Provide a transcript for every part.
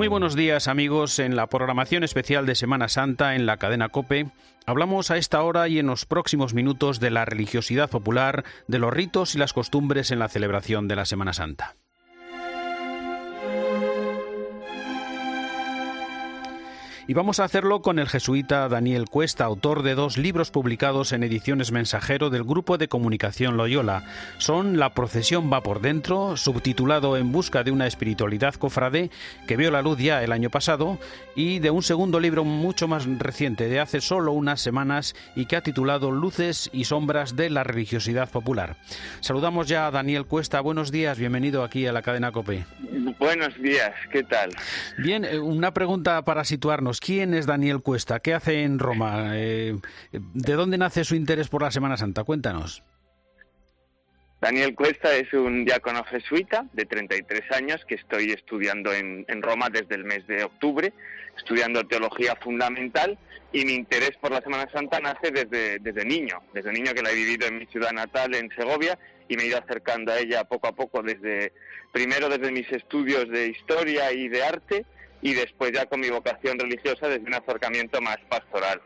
Muy buenos días amigos, en la programación especial de Semana Santa en la cadena Cope hablamos a esta hora y en los próximos minutos de la religiosidad popular, de los ritos y las costumbres en la celebración de la Semana Santa. Y vamos a hacerlo con el jesuita Daniel Cuesta, autor de dos libros publicados en ediciones Mensajero del Grupo de Comunicación Loyola. Son La procesión va por dentro, subtitulado En busca de una espiritualidad cofrade, que vio la luz ya el año pasado, y de un segundo libro mucho más reciente, de hace solo unas semanas, y que ha titulado Luces y sombras de la religiosidad popular. Saludamos ya a Daniel Cuesta. Buenos días, bienvenido aquí a la cadena COPE. Buenos días, ¿qué tal? Bien, eh, una pregunta para situarnos. ¿Quién es Daniel Cuesta? ¿Qué hace en Roma? Eh, ¿De dónde nace su interés por la Semana Santa? Cuéntanos. Daniel Cuesta es un diácono jesuita de 33 años que estoy estudiando en, Roma desde el mes de octubre, estudiando teología fundamental y mi interés por la Semana Santa nace desde, desde niño, desde niño que la he vivido en mi ciudad natal, en Segovia, y me he ido acercando a ella poco a poco desde, primero desde mis estudios de historia y de arte, y después ya con mi vocación religiosa desde un acercamiento más pastoral.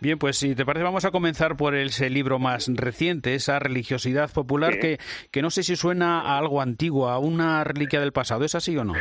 Bien, pues si te parece vamos a comenzar por ese libro más reciente, esa religiosidad popular que, que no sé si suena a algo antiguo, a una reliquia del pasado, ¿es así o no?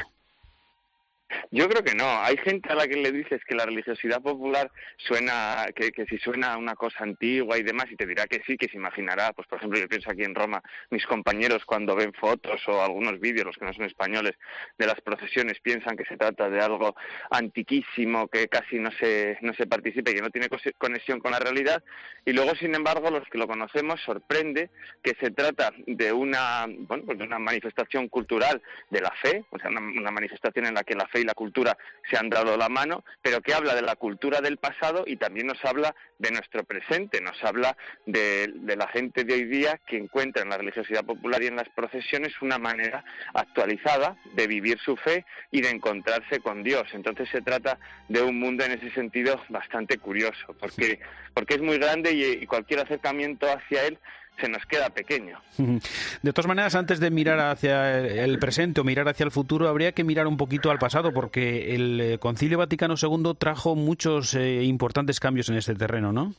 Yo creo que no. Hay gente a la que le dices que la religiosidad popular suena, que, que si suena una cosa antigua y demás, y te dirá que sí, que se imaginará. Pues, por ejemplo, yo pienso aquí en Roma, mis compañeros cuando ven fotos o algunos vídeos, los que no son españoles, de las procesiones, piensan que se trata de algo antiquísimo, que casi no se, no se participe, que no tiene conexión con la realidad. Y luego, sin embargo, los que lo conocemos sorprende que se trata de una, bueno, pues de una manifestación cultural de la fe, o sea, una manifestación en la que la fe y la cultura se han dado la mano, pero que habla de la cultura del pasado y también nos habla de nuestro presente, nos habla de, la gente de hoy día que encuentra en la religiosidad popular y en las procesiones una manera actualizada de vivir su fe y de encontrarse con Dios. Entonces se trata de un mundo en ese sentido bastante curioso, porque, porque es muy grande y cualquier acercamiento hacia él se nos queda pequeño. De todas maneras, antes de mirar hacia el presente o mirar hacia el futuro, habría que mirar un poquito al pasado, porque el eh, Concilio Vaticano II trajo muchos eh, importantes cambios en este terreno, ¿no?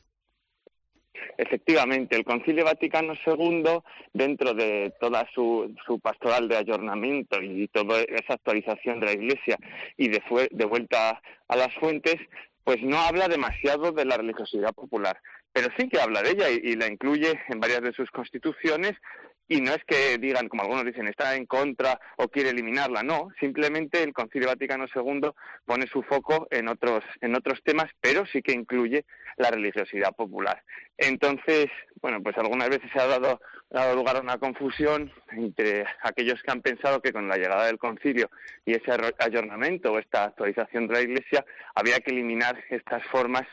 Efectivamente, el Concilio Vaticano II, dentro de toda su, su pastoral de ayornamiento y toda esa actualización de la Iglesia y de, de vuelta a las fuentes, pues no habla demasiado de la religiosidad popular, pero sí que habla de ella y, la incluye en varias de sus constituciones y no es que digan, como algunos dicen, está en contra o quiere eliminarla, no, simplemente el Concilio Vaticano II pone su foco en otros, en otros temas, pero sí que incluye la religiosidad popular. Entonces, bueno, pues algunas veces se ha dado, dado lugar a una confusión entre aquellos que han pensado que con la llegada del concilio y ese ayornamiento o esta actualización de la Iglesia había que eliminar estas formas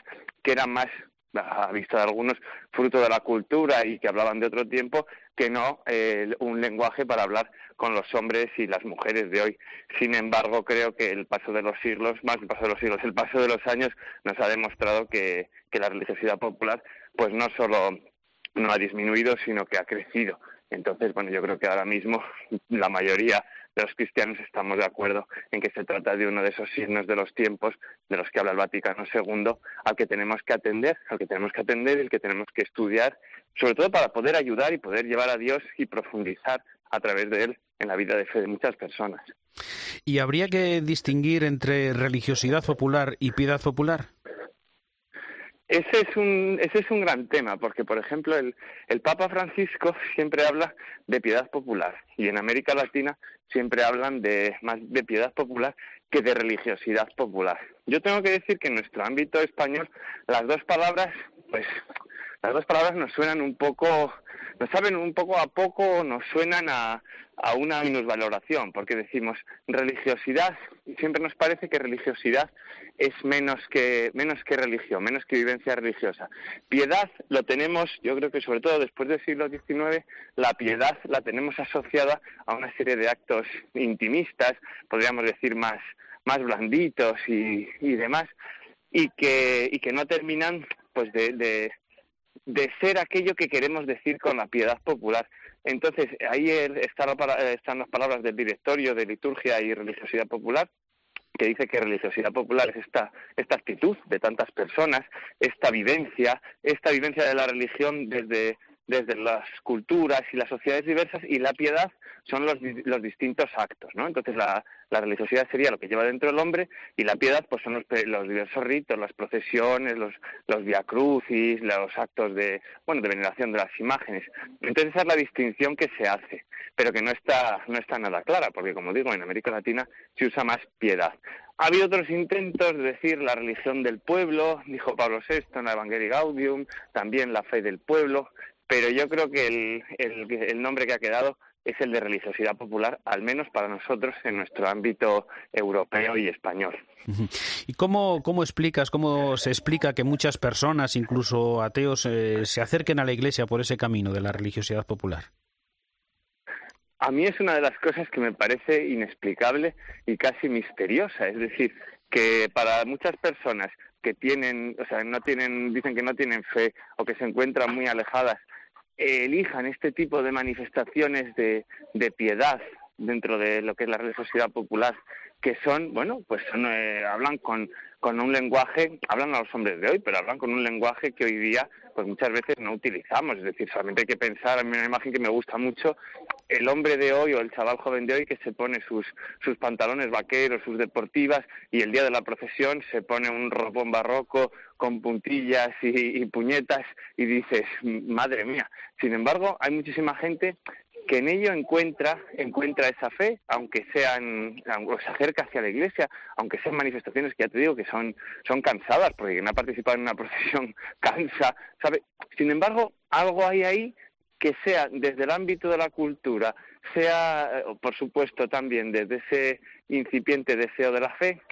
que eran más a vista de algunos, fruto de la cultura y que hablaban de otro tiempo, que no eh, un lenguaje para hablar con los hombres y las mujeres de hoy. Sin embargo, creo que el paso de los siglos, más el paso de los siglos, el paso de los años nos ha demostrado que, que la religiosidad popular, pues no solo no ha disminuido, sino que ha crecido. Entonces, bueno, yo creo que ahora mismo la mayoría los cristianos estamos de acuerdo en que se trata de uno de esos signos de los tiempos de los que habla el Vaticano II, al que tenemos que atender, al que tenemos que atender y el que tenemos que estudiar, sobre todo para poder ayudar y poder llevar a Dios y profundizar a través de él en la vida de fe de muchas personas. ¿Y habría que distinguir entre religiosidad popular y piedad popular? Ese es un, ese es un gran tema, porque, por ejemplo, el, el Papa Francisco siempre habla de piedad popular y en América Latina siempre hablan de más de piedad popular que de religiosidad popular. Yo tengo que decir que en nuestro ámbito español las dos palabras, pues, las dos palabras nos suenan un poco nos saben un poco a poco, nos suenan a, a una minusvaloración, porque decimos religiosidad, y siempre nos parece que religiosidad es menos que, menos que religión, menos que vivencia religiosa. Piedad lo tenemos, yo creo que sobre todo después del siglo XIX, la piedad la tenemos asociada a una serie de actos intimistas, podríamos decir más, más blanditos y, y demás, y que, y que no terminan pues de, de ser aquello que queremos decir con la piedad popular. Entonces, ahí están las palabras del directorio de liturgia y religiosidad popular, que dice que religiosidad popular es esta, esta actitud de tantas personas, esta vivencia, esta vivencia de la religión desde, desde las culturas y las sociedades diversas y la piedad son los, los distintos actos, ¿no? Entonces la, la, religiosidad sería lo que lleva dentro del hombre y la piedad pues son los, los diversos ritos, las procesiones, los, los viacrucis, los actos de, bueno, de veneración de las imágenes. Entonces esa es la distinción que se hace, pero que no está, no está nada clara, porque como digo, en América Latina se usa más piedad. Ha habido otros intentos de decir la religión del pueblo, dijo Pablo VI en la Evangelii Gaudium, también la fe del pueblo, pero yo creo que el, nombre que ha quedado es el de religiosidad popular, al menos para nosotros en nuestro ámbito europeo y español. ¿Y cómo, cómo explicas, cómo se explica que muchas personas, incluso ateos, eh, se acerquen a la Iglesia por ese camino de la religiosidad popular? A mí es una de las cosas que me parece inexplicable y casi misteriosa. Es decir, que para muchas personas que tienen, o sea, no tienen, dicen que no tienen fe o que se encuentran muy alejadas elijan este tipo de manifestaciones de, de piedad dentro de lo que es la religiosidad popular, que son, bueno, pues son, eh, hablan con, con un lenguaje, hablan a los hombres de hoy, pero hablan con un lenguaje que hoy día pues muchas veces no utilizamos, es decir, solamente hay que pensar, en una imagen que me gusta mucho, el hombre de hoy o el chaval joven de hoy que se pone sus, sus pantalones vaqueros, sus deportivas y el día de la procesión se pone un ropón barroco con puntillas y puñetas y dices, madre mía. Sin embargo, hay muchísima gente que en ello encuentra, encuentra esa fe, aunque sean, aunque se acerca hacia la iglesia, aunque sean manifestaciones que ya te digo que son, son cansadas, porque quien ha participado en una procesión cansa, ¿sabe? Sin embargo, algo hay ahí que sea desde el ámbito de la cultura, sea, eh, por supuesto, también desde ese incipiente deseo de la fe,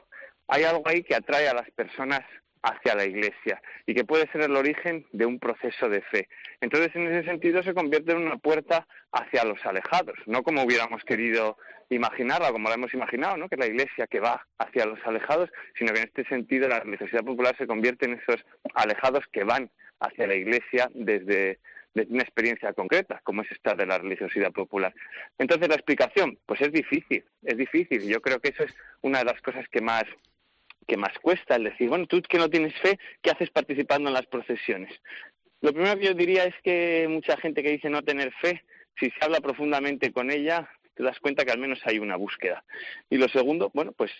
hay algo ahí que atrae a las personas hacia la Iglesia y que puede ser el origen de un proceso de fe. Entonces, en ese sentido, se convierte en una puerta hacia los alejados, no como hubiéramos querido imaginarla, como la hemos imaginado, ¿no? que la Iglesia que va hacia los alejados, sino que en este sentido la religiosidad popular se convierte en esos alejados que van hacia la Iglesia desde, desde una experiencia concreta, como es esta de la religiosidad popular. Entonces, la explicación, pues es difícil, es difícil. Yo creo que eso es una de las cosas que más que más cuesta el decir, bueno, tú que no tienes fe, ¿qué haces participando en las procesiones? Lo primero que yo diría es que mucha gente que dice no tener fe, si se habla profundamente con ella, te das cuenta que al menos hay una búsqueda. Y lo segundo, bueno, pues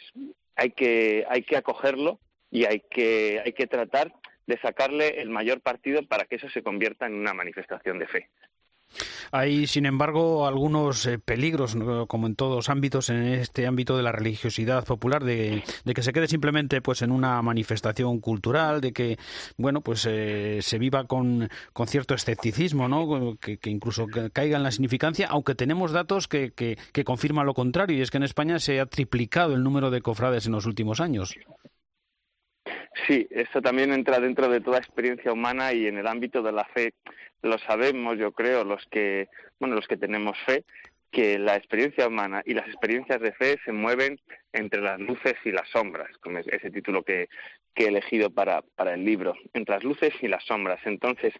hay que, hay que acogerlo y hay que, hay que tratar de sacarle el mayor partido para que eso se convierta en una manifestación de fe. Hay, sin embargo, algunos eh, peligros, como en todos ámbitos, en este ámbito de la religiosidad popular, de, que se quede simplemente pues en una manifestación cultural, de que, bueno, pues eh, se viva con, con, cierto escepticismo, ¿no? Que, incluso caiga en la significancia, aunque tenemos datos que, que, que confirman lo contrario, y es que en España se ha triplicado el número de cofrades en los últimos años. Sí, eso también entra dentro de toda experiencia humana y en el ámbito de la fe lo sabemos, yo creo, los que, bueno, los que tenemos fe, que la experiencia humana y las experiencias de fe se mueven entre las luces y las sombras, como es ese título que, que he elegido para, para el libro, entre las luces y las sombras. Entonces,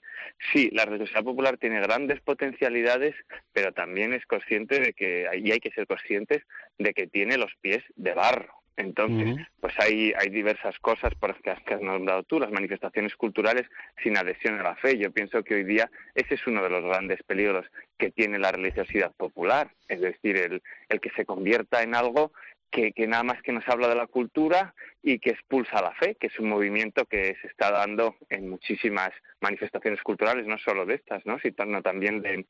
sí, la religiosidad popular tiene grandes potencialidades, pero también es consciente de que, y hay que ser conscientes de que tiene los pies de barro. Entonces, pues hay, hay diversas cosas por las que has, nombrado tú, las manifestaciones culturales sin adhesión a la fe. Yo pienso que hoy día ese es uno de los grandes peligros que tiene la religiosidad popular, es decir, el, el que se convierta en algo que, nada más que nos habla de la cultura y que expulsa la fe, que es un movimiento que se está dando en muchísimas manifestaciones culturales, no solo de estas, ¿no? sino también de,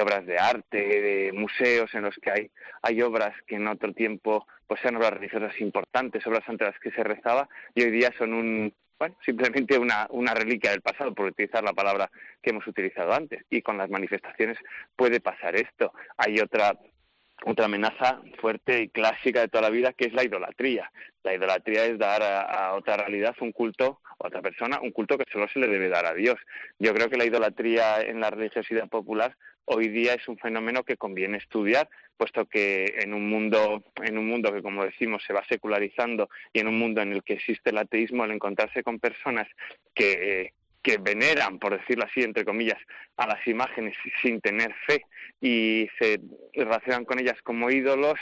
obras de arte, de museos en los que hay, hay obras que en otro tiempo pues eran obras religiosas importantes, obras ante las que se rezaba, y hoy día son un, bueno, simplemente una, una reliquia del pasado, por utilizar la palabra que hemos utilizado antes. Y con las manifestaciones puede pasar esto. Hay otra otra amenaza fuerte y clásica de toda la vida, que es la idolatría. La idolatría es dar a, otra realidad un culto, a otra persona, un culto que solo se le debe dar a Dios. Yo creo que la idolatría en la religiosidad popular hoy día es un fenómeno que conviene estudiar, puesto que en un mundo, en un mundo que como decimos se va secularizando y en un mundo en el que existe el ateísmo, al encontrarse con personas que, que veneran, por decirlo así, entre comillas, a las imágenes sin tener fe y se relacionan con ellas como ídolos,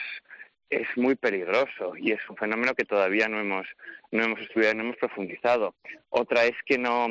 es muy peligroso y es un fenómeno que todavía no hemos no hemos estudiado, no hemos profundizado. Otra es que no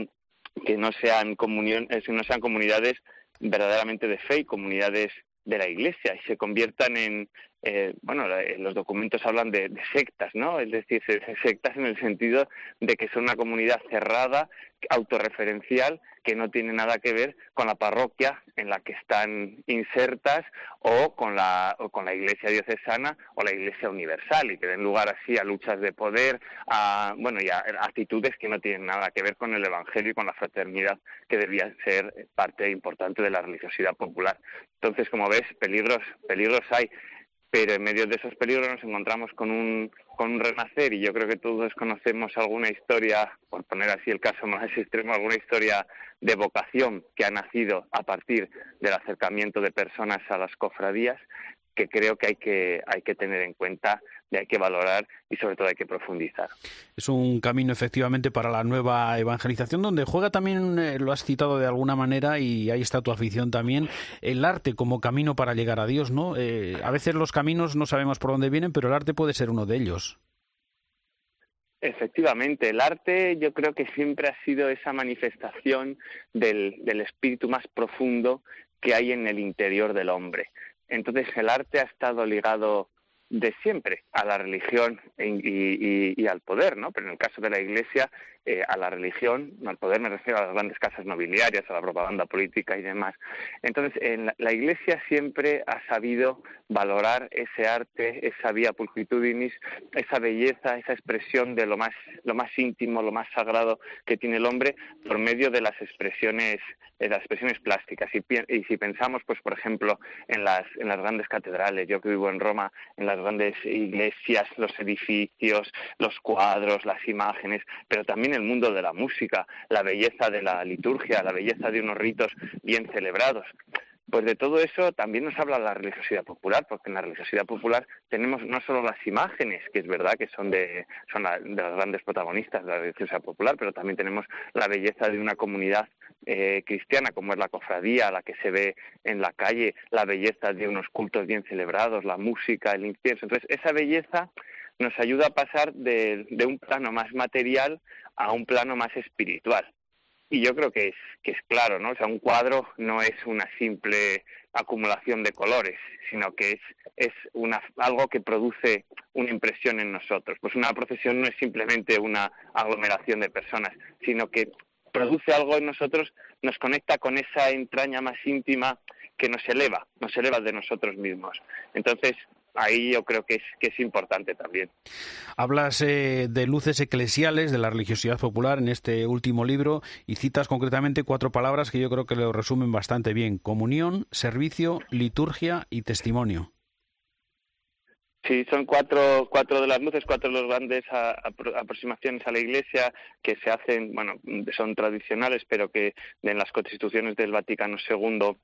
que no sean comuniones, no sean comunidades verdaderamente de fe y comunidades de la Iglesia y se conviertan en, eh, bueno, los documentos hablan de, sectas, ¿no? Es decir, sectas en el sentido de que son una comunidad cerrada, autorreferencial, que no tiene nada que ver con la parroquia en la que están insertas o con la, con la iglesia diocesana o la iglesia universal y que den lugar así a luchas de poder, a, bueno, y a actitudes que no tienen nada que ver con el evangelio y con la fraternidad que debía ser parte importante de la religiosidad popular. Entonces, como ves, peligros, peligros hay pero en medio de esos peligros nos encontramos con un, con un renacer y yo creo que todos conocemos alguna historia, por poner así el caso más extremo, alguna historia de vocación que ha nacido a partir del acercamiento de personas a las cofradías que creo que hay que, hay que tener en cuenta, hay que valorar y sobre todo hay que profundizar. Es un camino efectivamente para la nueva evangelización donde juega también, eh, lo has citado de alguna manera y ahí está tu afición también, el arte como camino para llegar a Dios, ¿no? Eh, a veces los caminos no sabemos por dónde vienen, pero el arte puede ser uno de ellos. Efectivamente, el arte yo creo que siempre ha sido esa manifestación del, del espíritu más profundo que hay en el interior del hombre. Entonces el arte ha estado ligado de siempre a la religión y, al poder, ¿no? Pero en el caso de la Iglesia, eh, a la religión, al poder me refiero a las grandes casas nobiliarias, a la propaganda política y demás. Entonces, en la, Iglesia siempre ha sabido valorar ese arte, esa vía pulcritudinis, esa belleza, esa expresión de lo más, lo más íntimo, lo más sagrado que tiene el hombre por medio de las expresiones, las expresiones plásticas. Y, y si pensamos, pues, por ejemplo, en las, en las grandes catedrales, yo que vivo en Roma, en las grandes iglesias, los edificios, los cuadros, las imágenes, pero también el mundo de la música, la belleza de la liturgia, la belleza de unos ritos bien celebrados. Pues de todo eso también nos habla la religiosidad popular, porque en la religiosidad popular tenemos no solo las imágenes, que es verdad que son de, son de las grandes protagonistas de la religiosidad popular, pero también tenemos la belleza de una comunidad eh, cristiana, como es la cofradía, la que se ve en la calle, la belleza de unos cultos bien celebrados, la música, el incienso. Entonces, esa belleza nos ayuda a pasar de, de un plano más material a un plano más espiritual. Y yo creo que es, que es claro, ¿no? O sea, un cuadro no es una simple acumulación de colores, sino que es, es una, algo que produce una impresión en nosotros. Pues una procesión no es simplemente una aglomeración de personas, sino que produce algo en nosotros, nos conecta con esa entraña más íntima que nos eleva, nos eleva de nosotros mismos. Entonces, ahí yo creo que es, que es importante también. Hablas eh, de luces eclesiales de la religiosidad popular en este último libro y citas concretamente cuatro palabras que yo creo que lo resumen bastante bien. Comunión, servicio, liturgia y testimonio. Sí, son cuatro, cuatro de las luces, cuatro de las grandes aproximaciones a la Iglesia que se hacen, bueno, son tradicionales, pero que en las constituciones del Vaticano II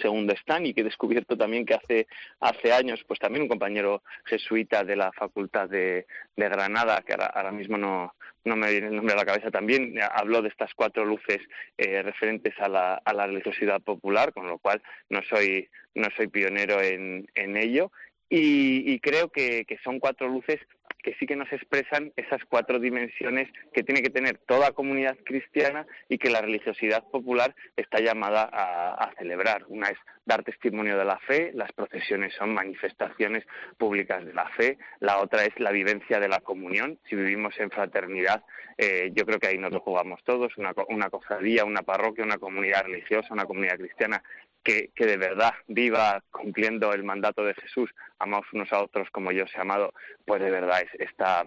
segundo están y que he descubierto también que hace hace años pues también un compañero jesuita de la facultad de, de Granada que ahora, mismo no, no me viene el nombre a la cabeza también habló de estas cuatro luces eh, referentes a la, a la religiosidad popular con lo cual no soy no soy pionero en, en ello. Y, y creo que, que son cuatro luces que sí que nos expresan esas cuatro dimensiones que tiene que tener toda comunidad cristiana y que la religiosidad popular está llamada a, celebrar. Una es dar testimonio de la fe, las procesiones son manifestaciones públicas de la fe, la otra es la vivencia de la comunión. Si vivimos en fraternidad, eh, yo creo que ahí nos lo jugamos todos, una, una cofradía, una parroquia, una comunidad religiosa, una comunidad cristiana que, de verdad viva cumpliendo el mandato de Jesús, amaos unos a otros como yo os he amado, pues de verdad está,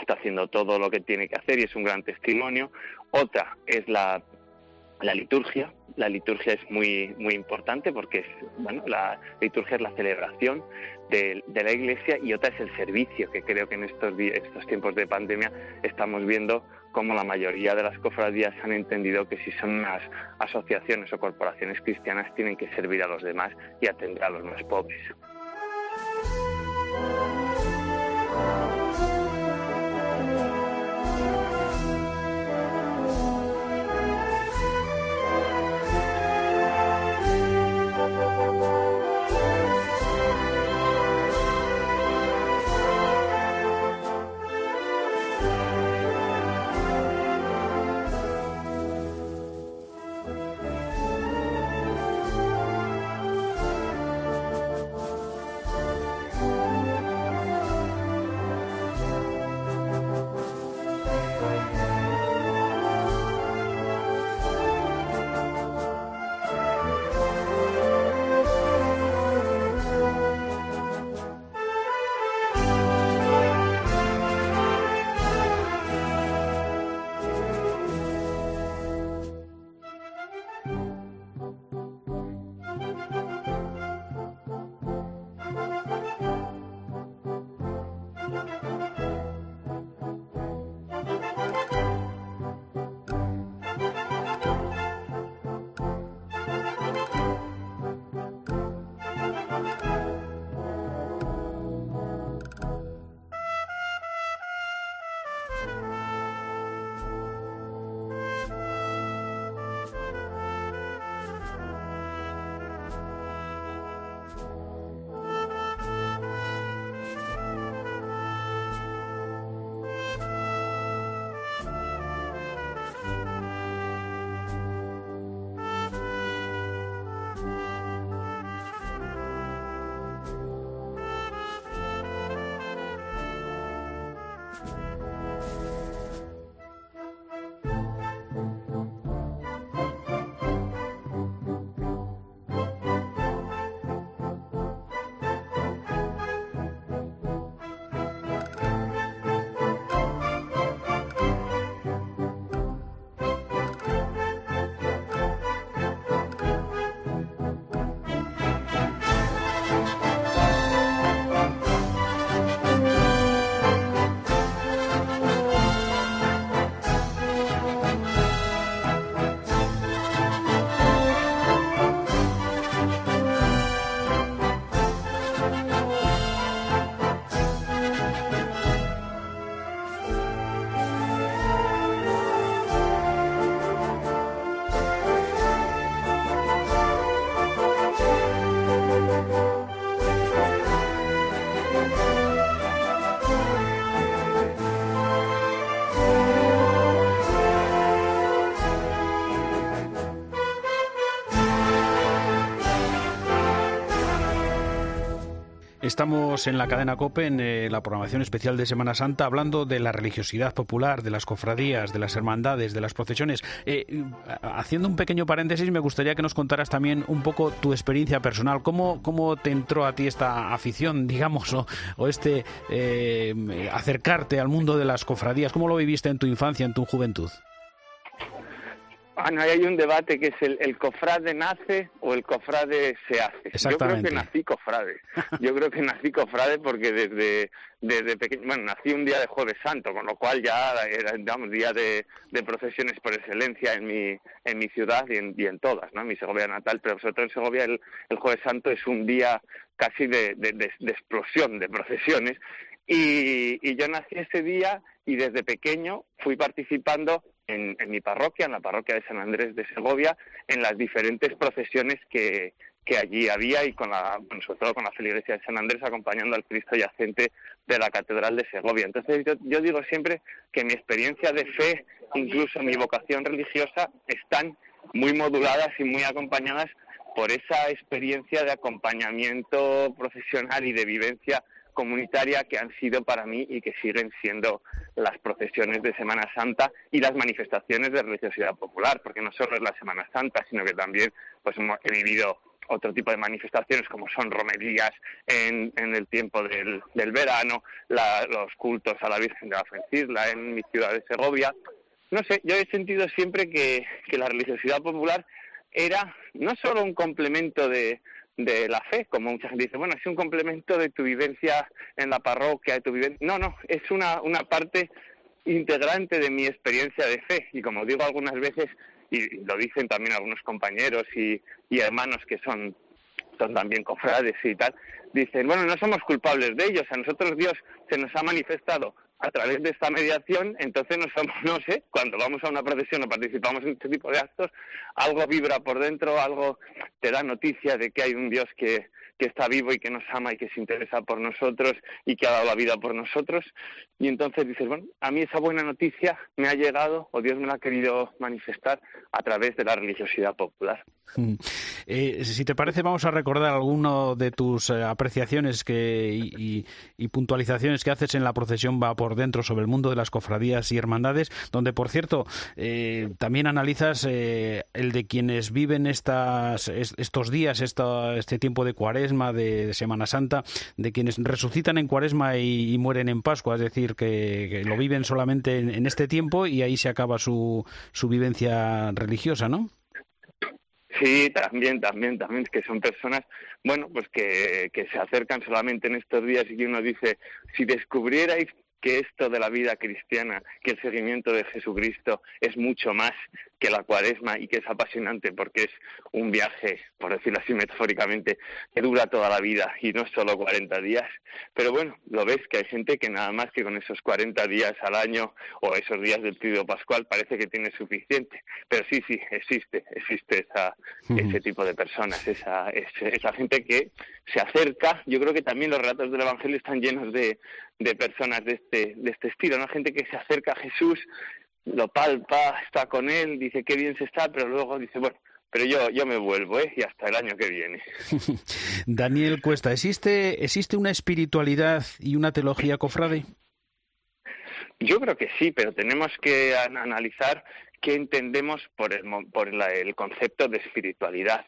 está haciendo todo lo que tiene que hacer y es un gran testimonio. Otra es la, la liturgia. La liturgia es muy, muy importante porque es, bueno, la liturgia es la celebración de, de, la iglesia y otra es el servicio, que creo que en estos, estos tiempos de pandemia estamos viendo como la mayoría de las cofradías han entendido que si son unas asociaciones o corporaciones cristianas tienen que servir a los demás y atender a los más pobres. Estamos en la cadena COPE, en eh, la programación especial de Semana Santa, hablando de la religiosidad popular, de las cofradías, de las hermandades, de las procesiones. Eh, haciendo un pequeño paréntesis, me gustaría que nos contaras también un poco tu experiencia personal. ¿Cómo, cómo te entró a ti esta afición, digamos, o, este eh, acercarte al mundo de las cofradías? ¿Cómo lo viviste en tu infancia, en tu juventud? Bueno, hay un debate que es el, el, cofrade nace o el cofrade se hace. Yo creo que nací cofrade. Yo creo que nací cofrade porque desde, desde pequeño, bueno, nací un día de Jueves Santo, con lo cual ya era, digamos, día de, de procesiones por excelencia en mi, en mi ciudad y en, y en todas, ¿no? En mi Segovia natal, pero sobre todo en Segovia el, el Jueves Santo es un día casi de, de, de explosión de procesiones. Y, y yo nací ese día y desde pequeño fui participando en, mi parroquia, en la parroquia de San Andrés de Segovia, en las diferentes procesiones que, que allí había y con la, sobre todo con la feligresía de San Andrés acompañando al Cristo yacente de la Catedral de Segovia. Entonces yo, yo digo siempre que mi experiencia de fe, incluso mi vocación religiosa, están muy moduladas y muy acompañadas por esa experiencia de acompañamiento profesional y de vivencia comunitaria que han sido para mí y que siguen siendo las procesiones de Semana Santa y las manifestaciones de religiosidad popular, porque no solo es la Semana Santa, sino que también pues he vivido otro tipo de manifestaciones como son romerías en, en el tiempo del, del verano, los cultos a la Virgen de la Fuencisla en mi ciudad de Segovia. No sé, yo he sentido siempre que, que la religiosidad popular era no solo un complemento de, de la fe, como mucha gente dice, bueno, es un complemento de tu vivencia en la parroquia, de tu vivencia. No, no, es una, una parte integrante de mi experiencia de fe. Y como digo algunas veces, y lo dicen también algunos compañeros y, y hermanos que son, son también cofrades y tal, dicen, bueno, no somos culpables de ellos, a nosotros Dios se nos ha manifestado a través de esta mediación, entonces no somos, no sé, cuando vamos a una procesión o participamos en este tipo de actos, algo vibra por dentro, algo te da noticia de que hay un Dios que, que está vivo y que nos ama y que se interesa por nosotros y que ha dado la vida por nosotros. Y entonces dices, bueno, a mí esa buena noticia me ha llegado o Dios me la ha querido manifestar a través de la religiosidad popular. Mm. Eh, si te parece, vamos a recordar alguno de tus eh, apreciaciones que, y, y, puntualizaciones que haces en la procesión Va por dentro sobre el mundo de las cofradías y hermandades, donde, por cierto, eh, también analizas eh, el de quienes viven estas, estos días, esta, este tiempo de cuaresma, de, Semana Santa, de quienes resucitan en cuaresma y, mueren en Pascua, es decir, que, lo viven solamente en, en, este tiempo y ahí se acaba su, su vivencia religiosa, ¿no? Sí, también, también, también, que son personas, bueno, pues que, que se acercan solamente en estos días y uno dice, si descubrierais que esto de la vida cristiana, que el seguimiento de Jesucristo es mucho más que la cuaresma y que es apasionante porque es un viaje, por decirlo así metafóricamente, que dura toda la vida y no solo 40 días. Pero bueno, lo ves que hay gente que nada más que con esos 40 días al año o esos días del trío pascual parece que tiene suficiente. Pero sí, sí, existe, existe esa, ese tipo de personas, esa, esa gente que se acerca. Yo creo que también los relatos del Evangelio están llenos de, de personas de este, de este estilo, ¿no? Gente que se acerca a Jesús lo palpa, está con él, dice qué bien se está, pero luego dice, bueno, pero yo, yo me vuelvo, ¿eh? Y hasta el año que viene. Daniel Cuesta, ¿existe, ¿existe una espiritualidad y una teología cofrade? Yo creo que sí, pero tenemos que analizar qué entendemos por, el, por la, el concepto de espiritualidad.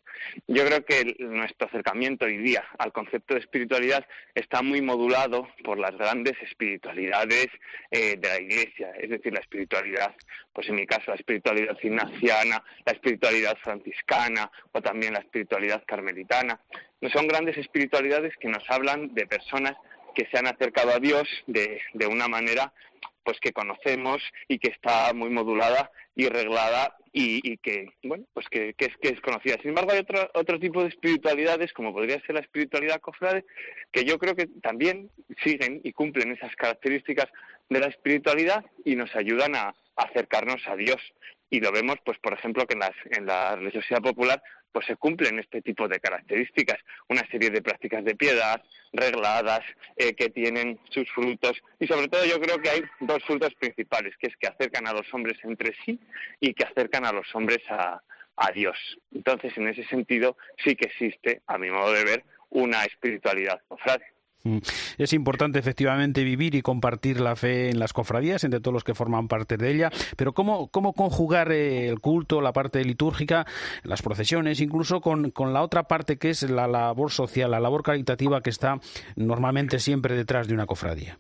Yo creo que nuestro acercamiento hoy día al concepto de espiritualidad está muy modulado por las grandes espiritualidades eh, de la Iglesia, es decir, la espiritualidad, pues en mi caso la espiritualidad ignaciana, la espiritualidad franciscana o también la espiritualidad carmelitana. No son grandes espiritualidades que nos hablan de personas que se han acercado a Dios de, de una manera pues que conocemos y que está muy modulada y reglada y, y que bueno pues que, es que es conocida. Sin embargo hay otro otro tipo de espiritualidades como podría ser la espiritualidad cofrade que yo creo que también siguen y cumplen esas características de la espiritualidad y nos ayudan a acercarnos a Dios y lo vemos pues por ejemplo que en, las, en la religiosidad popular pues se cumplen este tipo de características, una serie de prácticas de piedad regladas eh, que tienen sus frutos y sobre todo yo creo que hay dos frutos principales, que es que acercan a los hombres entre sí y que acercan a los hombres a, a Dios. Entonces, en ese sentido, sí que existe, a mi modo de ver, una espiritualidad cofrade. Mm. Es importante efectivamente vivir y compartir la fe en las cofradías entre todos los que forman parte de ella, pero ¿cómo, cómo conjugar eh, el culto, la parte litúrgica, las procesiones, incluso con, con la otra parte que es la labor social, la labor caritativa que está normalmente siempre detrás de una cofradía?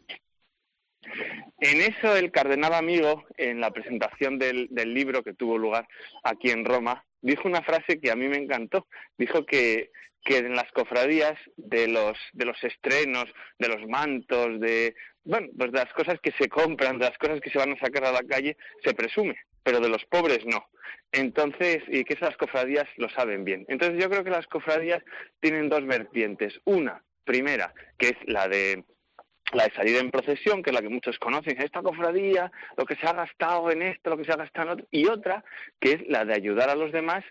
En eso el cardenal amigo, en la presentación del, del, libro que tuvo lugar aquí en Roma, dijo una frase que a mí me encantó. Dijo que que en las cofradías de los de los estrenos, de los mantos, de bueno, pues de las cosas que se compran, de las cosas que se van a sacar a la calle, se presume, pero de los pobres no. Entonces, y que esas cofradías lo saben bien. Entonces, yo creo que las cofradías tienen dos vertientes. Una, primera, que es la de la de salir en procesión, que es la que muchos conocen, esta cofradía, lo que se ha gastado en esto, lo que se ha gastado en otro, y otra, que es la de ayudar a los demás,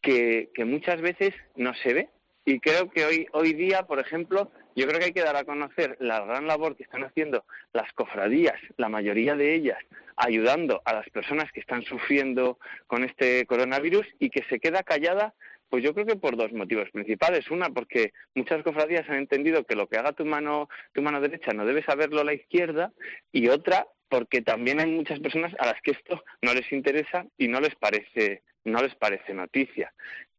que, que muchas veces no se ve, y creo que hoy, hoy día, por ejemplo, yo creo que hay que dar a conocer la gran labor que están haciendo las cofradías, la mayoría de ellas, ayudando a las personas que están sufriendo con este coronavirus y que se queda callada, pues yo creo que por dos motivos principales. Una, porque muchas cofradías han entendido que lo que haga tu mano, tu mano derecha no debe saberlo la izquierda, y otra, porque también hay muchas personas a las que esto no les interesa y no les parece no les parece noticia.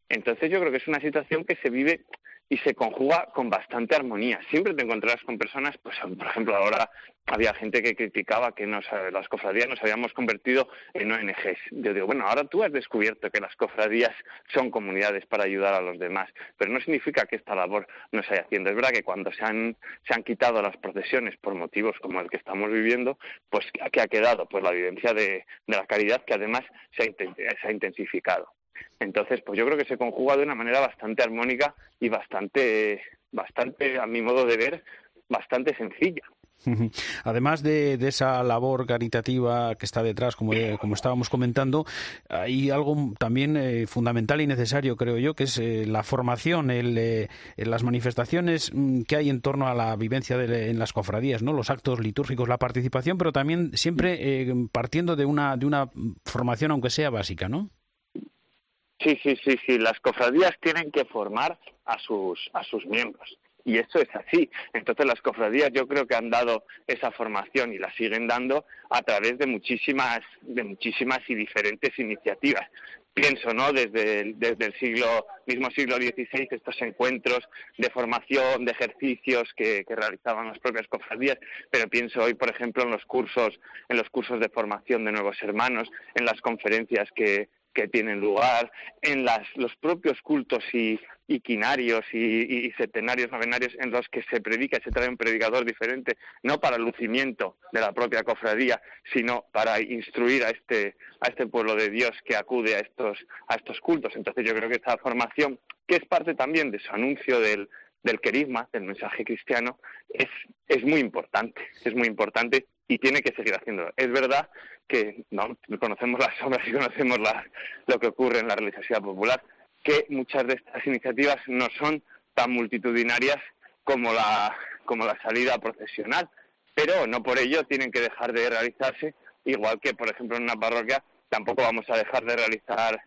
Entonces yo creo que es una situación que se vive y se conjuga con bastante armonía. Siempre te encontrarás con personas, pues por ejemplo ahora había gente que criticaba que nos, las cofradías nos habíamos convertido en ONGs. Yo digo, bueno, ahora tú has descubierto que las cofradías son comunidades para ayudar a los demás, pero no significa que esta labor no se haya haciendo. Es verdad que cuando se han, se han quitado las procesiones por motivos como el que estamos viviendo, pues ¿qué ha quedado? Pues la vivencia de, de la caridad que además se ha intensificado. Entonces, pues yo creo que se conjuga de una manera bastante armónica y bastante, bastante, a mi modo de ver, bastante sencilla. Además de, esa labor caritativa que está detrás, como, como estábamos comentando, hay algo también eh, fundamental y necesario, creo yo, que es eh, la formación, el, eh, las manifestaciones mm, que hay en torno a la vivencia de, en las cofradías, ¿no? los actos litúrgicos, la participación, pero también siempre partiendo de una, de una formación, aunque sea básica, ¿no? Sí, sí, sí, sí. Las cofradías tienen que formar a sus, a sus miembros. Y eso es así. Entonces las cofradías yo creo que han dado esa formación y la siguen dando a través de muchísimas, de muchísimas y diferentes iniciativas. Pienso, ¿no? Desde el, desde el siglo, mismo siglo XVI, estos encuentros de formación, de ejercicios que, que realizaban las propias cofradías, pero pienso hoy, por ejemplo, en los cursos, en los cursos de formación de nuevos hermanos, en las conferencias que, que tienen lugar, en las, los propios cultos y, quinarios y, y, septenarios, novenarios en los que se predica y se trae un predicador diferente, no para el lucimiento de la propia cofradía, sino para instruir a este, a este pueblo de Dios que acude a estos, a estos cultos. Entonces yo creo que esta formación, que es parte también de su anuncio del, del querisma, del mensaje cristiano, es, es muy importante, es muy importante y tiene que seguir haciéndolo. Es verdad que no conocemos las sombras y conocemos lo que ocurre en la religiosidad popular, que muchas de estas iniciativas no son tan multitudinarias como la, como la salida procesional, pero no por ello tienen que dejar de realizarse, igual que, por ejemplo, en una parroquia tampoco vamos a dejar de realizar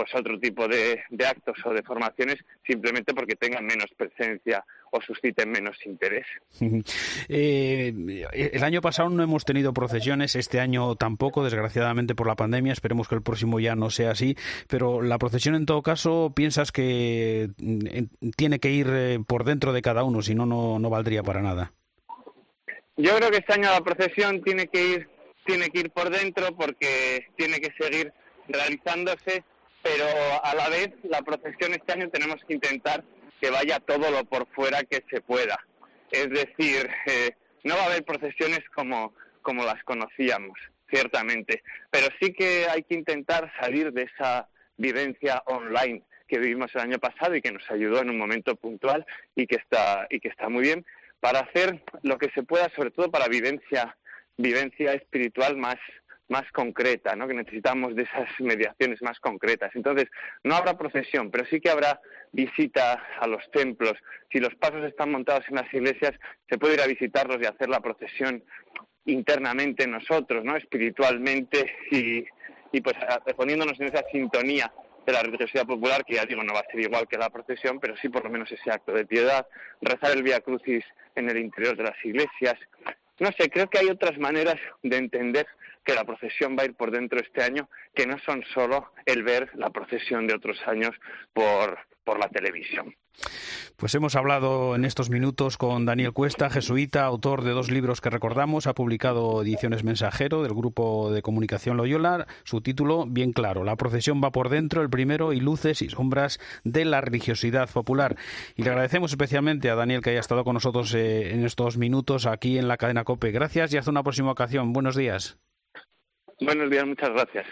pues otro tipo de, actos o de formaciones simplemente porque tengan menos presencia o susciten menos interés. Eh, el año pasado no hemos tenido procesiones, este año tampoco, desgraciadamente por la pandemia. Esperemos que el próximo ya no sea así. Pero la procesión, en todo caso, piensas que mm, tiene que ir eh, por dentro de cada uno, si no, no valdría para nada. Yo creo que este año la procesión tiene que ir tiene que ir por dentro porque tiene que seguir realizándose pero a la vez la procesión este año tenemos que intentar que vaya todo lo por fuera que se pueda. Es decir, eh, no va a haber procesiones como, como las conocíamos, ciertamente, pero sí que hay que intentar salir de esa vivencia online que vivimos el año pasado y que nos ayudó en un momento puntual y que está, y que está muy bien, para hacer lo que se pueda, sobre todo para vivencia, vivencia espiritual más, más concreta, ¿no? que necesitamos de esas mediaciones más concretas. Entonces, no habrá procesión, pero sí que habrá visita a los templos. Si los pasos están montados en las iglesias, se puede ir a visitarlos y hacer la procesión internamente nosotros, ¿no? espiritualmente y, pues poniéndonos en esa sintonía de la religiosidad popular, que ya digo, no va a ser igual que la procesión, pero sí por lo menos ese acto de piedad, rezar el Via Crucis en el interior de las iglesias. No sé, creo que hay otras maneras de entender que la procesión va a ir por dentro este año, que no son solo el ver la procesión de otros años por, por la televisión. Pues hemos hablado en estos minutos con Daniel Cuesta, jesuita, autor de dos libros que recordamos, ha publicado Ediciones Mensajero del Grupo de Comunicación Loyola, su título bien claro, La procesión va por dentro, el primero, y luces y sombras de la religiosidad popular. Y le agradecemos especialmente a Daniel que haya estado con nosotros eh, en estos minutos aquí en la cadena COPE. Gracias y hasta una próxima ocasión. Buenos días. Buenos días, muchas gracias.